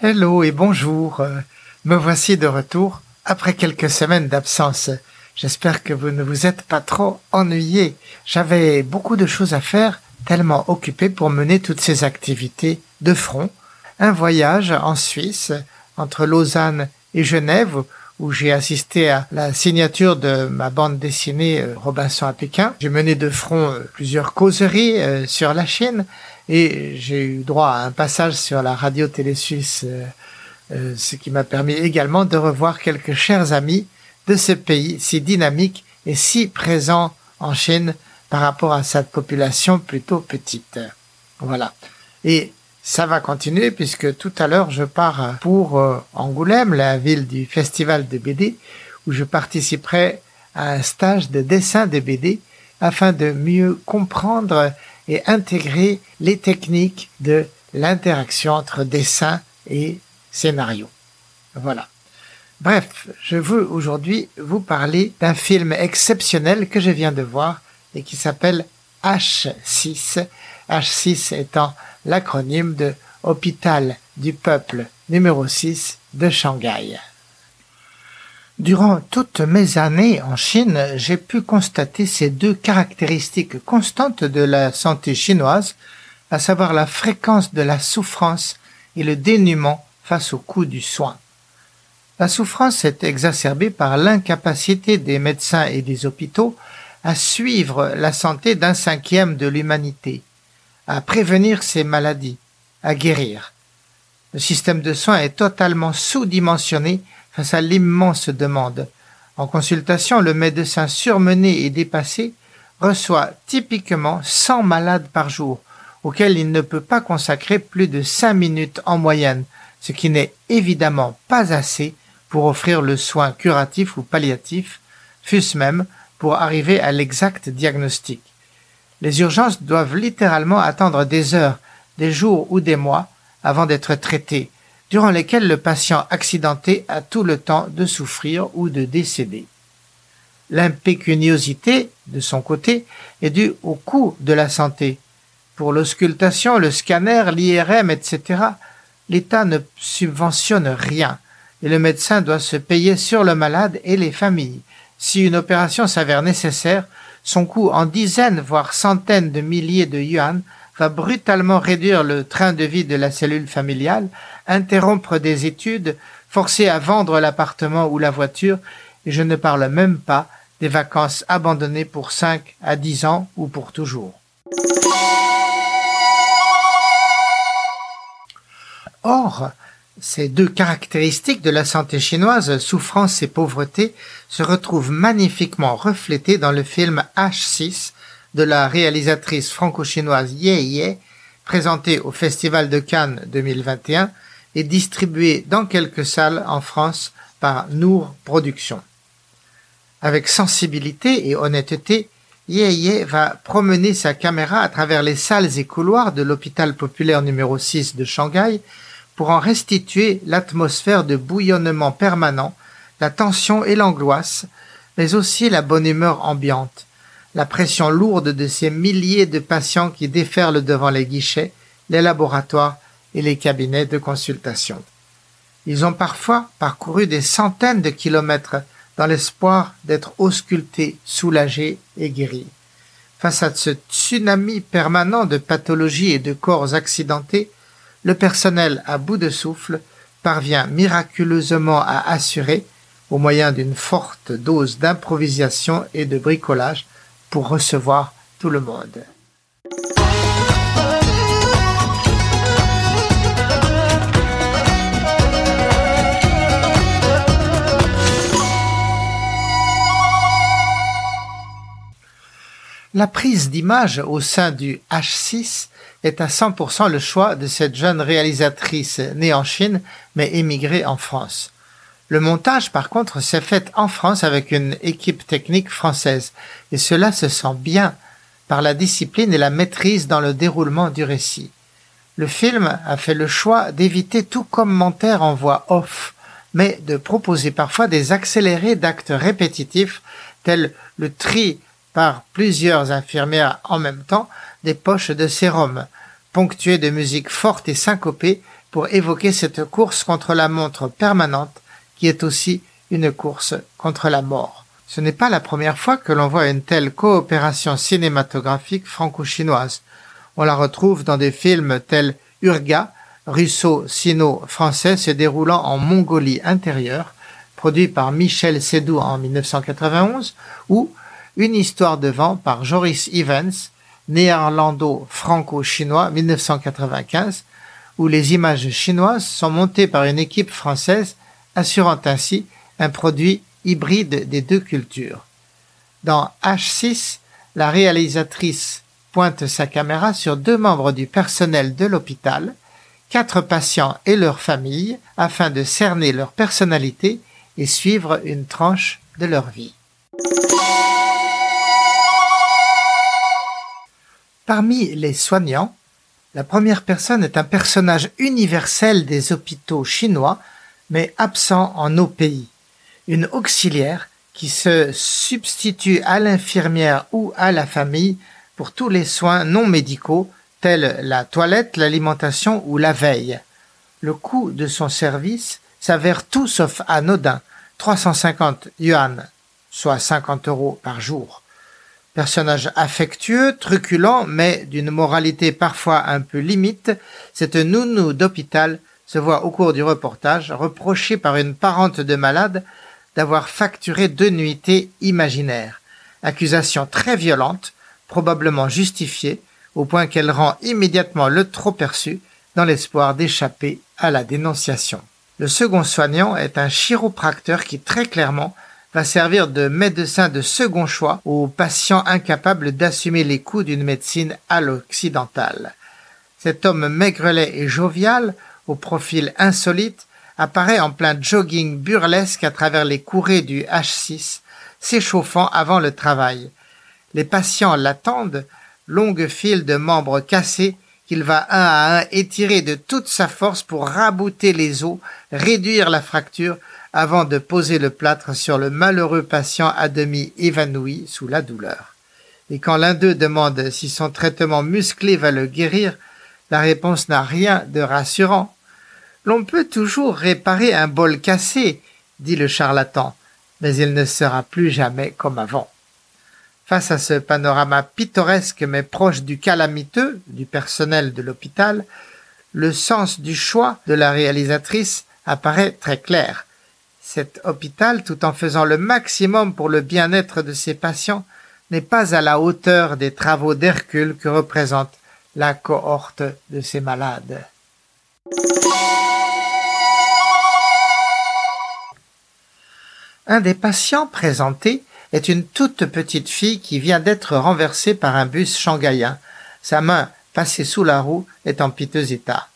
Hello et bonjour. Me voici de retour après quelques semaines d'absence. J'espère que vous ne vous êtes pas trop ennuyé. J'avais beaucoup de choses à faire, tellement occupé pour mener toutes ces activités de front. Un voyage en Suisse, entre Lausanne et Genève, où j'ai assisté à la signature de ma bande dessinée euh, Robinson à Pékin. J'ai mené de front euh, plusieurs causeries euh, sur la Chine et j'ai eu droit à un passage sur la radio-télé suisse, ce qui m'a permis également de revoir quelques chers amis de ce pays si dynamique et si présent en Chine par rapport à sa population plutôt petite. Voilà. Et ça va continuer puisque tout à l'heure je pars pour euh, Angoulême, la ville du festival de BD, où je participerai à un stage de dessin de BD afin de mieux comprendre et intégrer les techniques de l'interaction entre dessin et scénario. Voilà. Bref, je veux aujourd'hui vous parler d'un film exceptionnel que je viens de voir et qui s'appelle H6. H6 étant l'acronyme de Hôpital du peuple numéro 6 de Shanghai. Durant toutes mes années en Chine, j'ai pu constater ces deux caractéristiques constantes de la santé chinoise, à savoir la fréquence de la souffrance et le dénuement face au coût du soin. La souffrance est exacerbée par l'incapacité des médecins et des hôpitaux à suivre la santé d'un cinquième de l'humanité, à prévenir ces maladies, à guérir. Le système de soins est totalement sous-dimensionné face à l'immense demande. En consultation, le médecin surmené et dépassé reçoit typiquement 100 malades par jour, auxquels il ne peut pas consacrer plus de 5 minutes en moyenne, ce qui n'est évidemment pas assez pour offrir le soin curatif ou palliatif, fût-ce même pour arriver à l'exact diagnostic. Les urgences doivent littéralement attendre des heures, des jours ou des mois avant d'être traitées, durant lesquels le patient accidenté a tout le temps de souffrir ou de décéder. L'impécuniosité, de son côté, est due au coût de la santé. Pour l'auscultation, le scanner, l'IRM, etc., l'État ne subventionne rien et le médecin doit se payer sur le malade et les familles. Si une opération s'avère nécessaire, son coût en dizaines voire centaines de milliers de yuan va brutalement réduire le train de vie de la cellule familiale, interrompre des études, forcer à vendre l'appartement ou la voiture, et je ne parle même pas des vacances abandonnées pour cinq à dix ans ou pour toujours. Or, ces deux caractéristiques de la santé chinoise, souffrance et pauvreté, se retrouvent magnifiquement reflétées dans le film H6 de la réalisatrice franco-chinoise Ye Ye, présenté au Festival de Cannes 2021 et distribué dans quelques salles en France par Nour Productions. Avec sensibilité et honnêteté, Ye Ye va promener sa caméra à travers les salles et couloirs de l'hôpital populaire numéro 6 de Shanghai pour en restituer l'atmosphère de bouillonnement permanent, la tension et l'angoisse, mais aussi la bonne humeur ambiante, la pression lourde de ces milliers de patients qui déferlent devant les guichets, les laboratoires et les cabinets de consultation. Ils ont parfois parcouru des centaines de kilomètres dans l'espoir d'être auscultés, soulagés et guéris. Face à ce tsunami permanent de pathologies et de corps accidentés, le personnel à bout de souffle parvient miraculeusement à assurer, au moyen d'une forte dose d'improvisation et de bricolage, pour recevoir tout le monde. La prise d'image au sein du H6 est à 100% le choix de cette jeune réalisatrice née en Chine mais émigrée en France. Le montage, par contre, s'est fait en France avec une équipe technique française, et cela se sent bien par la discipline et la maîtrise dans le déroulement du récit. Le film a fait le choix d'éviter tout commentaire en voix off, mais de proposer parfois des accélérés d'actes répétitifs tels le tri par plusieurs infirmières en même temps des poches de sérum, ponctuées de musique forte et syncopée pour évoquer cette course contre la montre permanente qui est aussi une course contre la mort. Ce n'est pas la première fois que l'on voit une telle coopération cinématographique franco-chinoise. On la retrouve dans des films tels Urga, russo-sino-français se déroulant en Mongolie intérieure, produit par Michel Sédou en 1991, ou Une histoire de vent par Joris Evans, néerlando-franco-chinois 1995, où les images chinoises sont montées par une équipe française, assurant ainsi un produit hybride des deux cultures. Dans H6, la réalisatrice pointe sa caméra sur deux membres du personnel de l'hôpital, quatre patients et leurs familles, afin de cerner leur personnalité et suivre une tranche de leur vie. Parmi les soignants, la première personne est un personnage universel des hôpitaux chinois, mais absent en nos pays. Une auxiliaire qui se substitue à l'infirmière ou à la famille pour tous les soins non médicaux tels la toilette, l'alimentation ou la veille. Le coût de son service s'avère tout sauf anodin, 350 yuan, soit 50 euros par jour. Personnage affectueux, truculent, mais d'une moralité parfois un peu limite, cette nounou d'hôpital se voit au cours du reportage reprochée par une parente de malade d'avoir facturé deux nuitées imaginaires. Accusation très violente, probablement justifiée, au point qu'elle rend immédiatement le trop perçu dans l'espoir d'échapper à la dénonciation. Le second soignant est un chiropracteur qui très clairement va servir de médecin de second choix aux patients incapables d'assumer les coûts d'une médecine à l'occidentale. Cet homme maigrelet et jovial, au profil insolite, apparaît en plein jogging burlesque à travers les courées du H6, s'échauffant avant le travail. Les patients l'attendent, longue file de membres cassés qu'il va un à un étirer de toute sa force pour rabouter les os, réduire la fracture, avant de poser le plâtre sur le malheureux patient à demi évanoui sous la douleur. Et quand l'un d'eux demande si son traitement musclé va le guérir, la réponse n'a rien de rassurant. L'on peut toujours réparer un bol cassé, dit le charlatan, mais il ne sera plus jamais comme avant. Face à ce panorama pittoresque mais proche du calamiteux du personnel de l'hôpital, le sens du choix de la réalisatrice apparaît très clair cet hôpital, tout en faisant le maximum pour le bien-être de ses patients, n'est pas à la hauteur des travaux d'Hercule que représente la cohorte de ces malades. Un des patients présentés est une toute petite fille qui vient d'être renversée par un bus shanghaïen. Sa main, passée sous la roue, est en piteux état.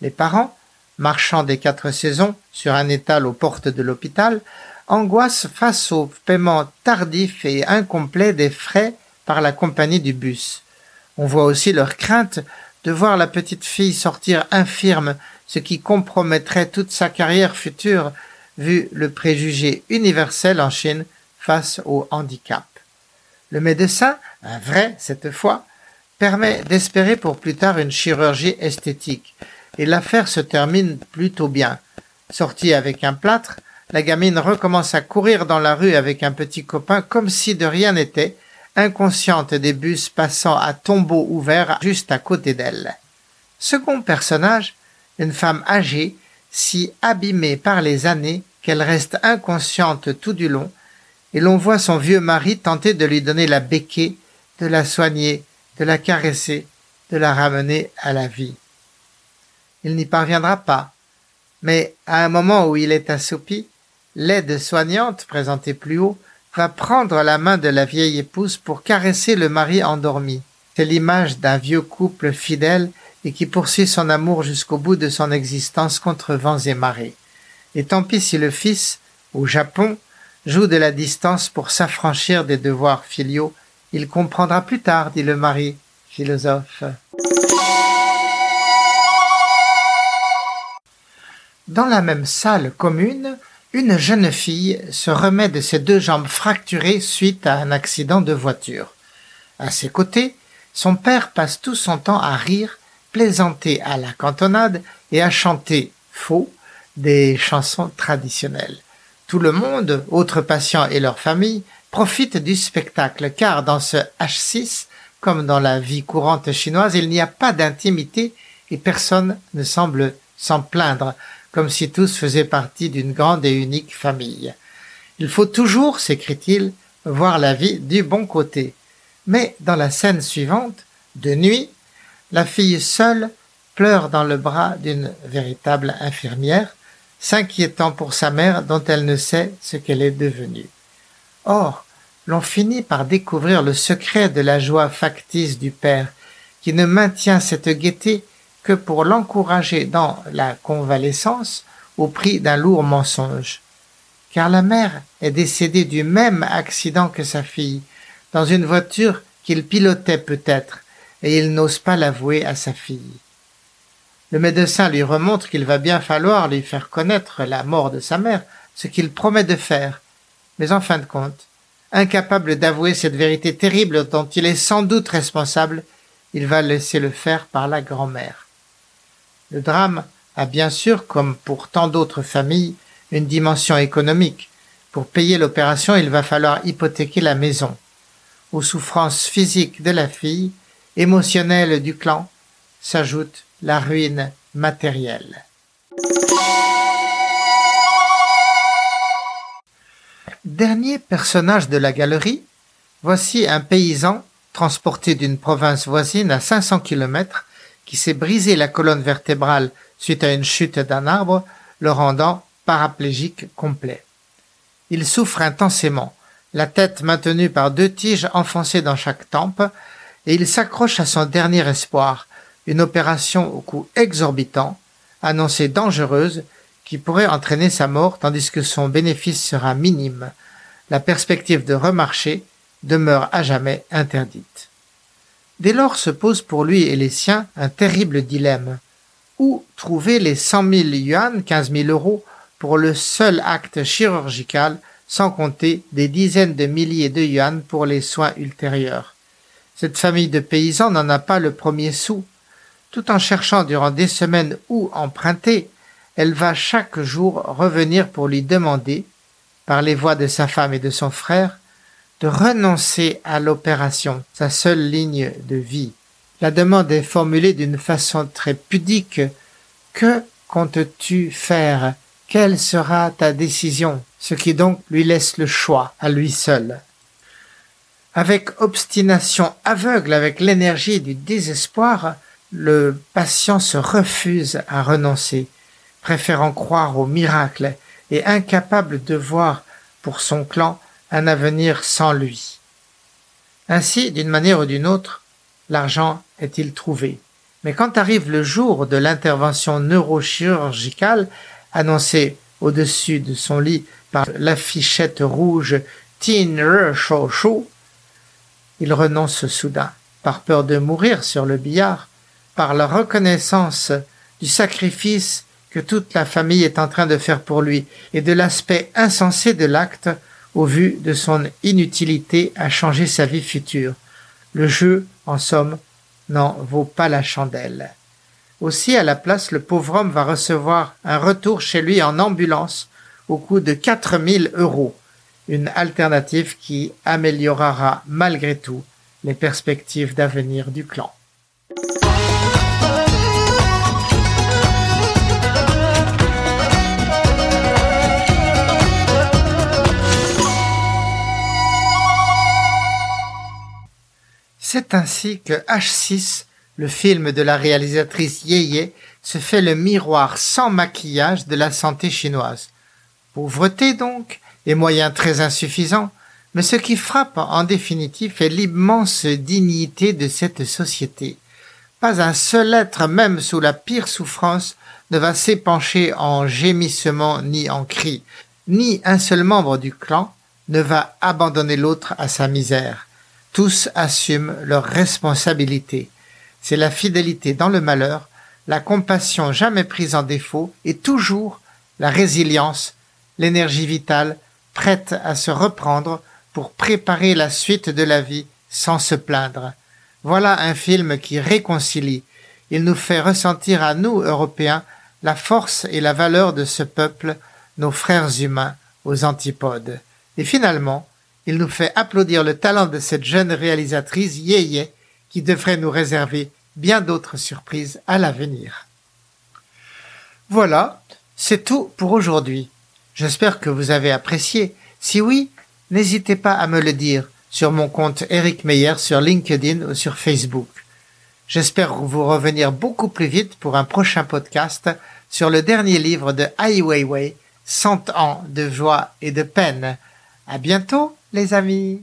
Les parents, marchand des quatre saisons, sur un étal aux portes de l'hôpital, angoisse face au paiement tardif et incomplet des frais par la compagnie du bus. On voit aussi leur crainte de voir la petite fille sortir infirme, ce qui compromettrait toute sa carrière future, vu le préjugé universel en Chine face au handicap. Le médecin, un vrai cette fois, permet d'espérer pour plus tard une chirurgie esthétique, et l'affaire se termine plutôt bien. Sortie avec un plâtre, la gamine recommence à courir dans la rue avec un petit copain comme si de rien n'était, inconsciente des bus passant à tombeau ouvert juste à côté d'elle. Second personnage, une femme âgée, si abîmée par les années qu'elle reste inconsciente tout du long, et l'on voit son vieux mari tenter de lui donner la béquée, de la soigner, de la caresser, de la ramener à la vie il n'y parviendra pas. Mais à un moment où il est assoupi, l'aide soignante, présentée plus haut, va prendre la main de la vieille épouse pour caresser le mari endormi. C'est l'image d'un vieux couple fidèle et qui poursuit son amour jusqu'au bout de son existence contre vents et marées. Et tant pis si le fils, au Japon, joue de la distance pour s'affranchir des devoirs filiaux, il comprendra plus tard, dit le mari, philosophe. Dans la même salle commune, une jeune fille se remet de ses deux jambes fracturées suite à un accident de voiture. À ses côtés, son père passe tout son temps à rire, plaisanter à la cantonade et à chanter faux des chansons traditionnelles. Tout le monde, autres patients et leurs familles, profitent du spectacle car dans ce H6, comme dans la vie courante chinoise, il n'y a pas d'intimité et personne ne semble s'en plaindre, comme si tous faisaient partie d'une grande et unique famille. Il faut toujours, s'écrit-il, voir la vie du bon côté. Mais dans la scène suivante, de nuit, la fille seule pleure dans le bras d'une véritable infirmière, s'inquiétant pour sa mère dont elle ne sait ce qu'elle est devenue. Or, l'on finit par découvrir le secret de la joie factice du père, qui ne maintient cette gaieté pour l'encourager dans la convalescence au prix d'un lourd mensonge. Car la mère est décédée du même accident que sa fille, dans une voiture qu'il pilotait peut-être, et il n'ose pas l'avouer à sa fille. Le médecin lui remontre qu'il va bien falloir lui faire connaître la mort de sa mère, ce qu'il promet de faire. Mais en fin de compte, incapable d'avouer cette vérité terrible dont il est sans doute responsable, il va laisser le faire par la grand-mère. Le drame a bien sûr, comme pour tant d'autres familles, une dimension économique. Pour payer l'opération, il va falloir hypothéquer la maison. Aux souffrances physiques de la fille, émotionnelles du clan, s'ajoute la ruine matérielle. Dernier personnage de la galerie, voici un paysan transporté d'une province voisine à 500 kilomètres qui s'est brisé la colonne vertébrale suite à une chute d'un arbre, le rendant paraplégique complet. Il souffre intensément, la tête maintenue par deux tiges enfoncées dans chaque tempe, et il s'accroche à son dernier espoir, une opération au coût exorbitant, annoncée dangereuse, qui pourrait entraîner sa mort tandis que son bénéfice sera minime. La perspective de remarcher demeure à jamais interdite. Dès lors se pose pour lui et les siens un terrible dilemme. Où trouver les cent mille yuan, quinze mille euros, pour le seul acte chirurgical, sans compter des dizaines de milliers de yuan pour les soins ultérieurs? Cette famille de paysans n'en a pas le premier sou. Tout en cherchant durant des semaines où emprunter, elle va chaque jour revenir pour lui demander, par les voix de sa femme et de son frère, de renoncer à l'opération, sa seule ligne de vie. La demande est formulée d'une façon très pudique. Que comptes-tu faire? Quelle sera ta décision? Ce qui donc lui laisse le choix à lui seul. Avec obstination aveugle, avec l'énergie du désespoir, le patient se refuse à renoncer, préférant croire au miracle et incapable de voir pour son clan un avenir sans lui. Ainsi, d'une manière ou d'une autre, l'argent est-il trouvé. Mais quand arrive le jour de l'intervention neurochirurgicale annoncée au-dessus de son lit par l'affichette rouge Tin il renonce soudain, par peur de mourir sur le billard, par la reconnaissance du sacrifice que toute la famille est en train de faire pour lui et de l'aspect insensé de l'acte au vu de son inutilité à changer sa vie future. Le jeu, en somme, n'en vaut pas la chandelle. Aussi, à la place, le pauvre homme va recevoir un retour chez lui en ambulance au coût de quatre mille euros, une alternative qui améliorera malgré tout les perspectives d'avenir du clan. C'est ainsi que H6, le film de la réalisatrice Yeye, se fait le miroir sans maquillage de la santé chinoise. Pauvreté donc, et moyens très insuffisants, mais ce qui frappe en définitive est l'immense dignité de cette société. Pas un seul être, même sous la pire souffrance, ne va s'épancher en gémissements ni en cris, ni un seul membre du clan ne va abandonner l'autre à sa misère. Tous assument leurs responsabilités. C'est la fidélité dans le malheur, la compassion jamais prise en défaut et toujours la résilience, l'énergie vitale, prête à se reprendre pour préparer la suite de la vie sans se plaindre. Voilà un film qui réconcilie. Il nous fait ressentir à nous, Européens, la force et la valeur de ce peuple, nos frères humains, aux antipodes. Et finalement, il nous fait applaudir le talent de cette jeune réalisatrice Yeye qui devrait nous réserver bien d'autres surprises à l'avenir. Voilà, c'est tout pour aujourd'hui. J'espère que vous avez apprécié. Si oui, n'hésitez pas à me le dire sur mon compte Eric Meyer sur LinkedIn ou sur Facebook. J'espère vous revenir beaucoup plus vite pour un prochain podcast sur le dernier livre de Ai Weiwei, Cent ans de joie et de peine. À bientôt, les amis!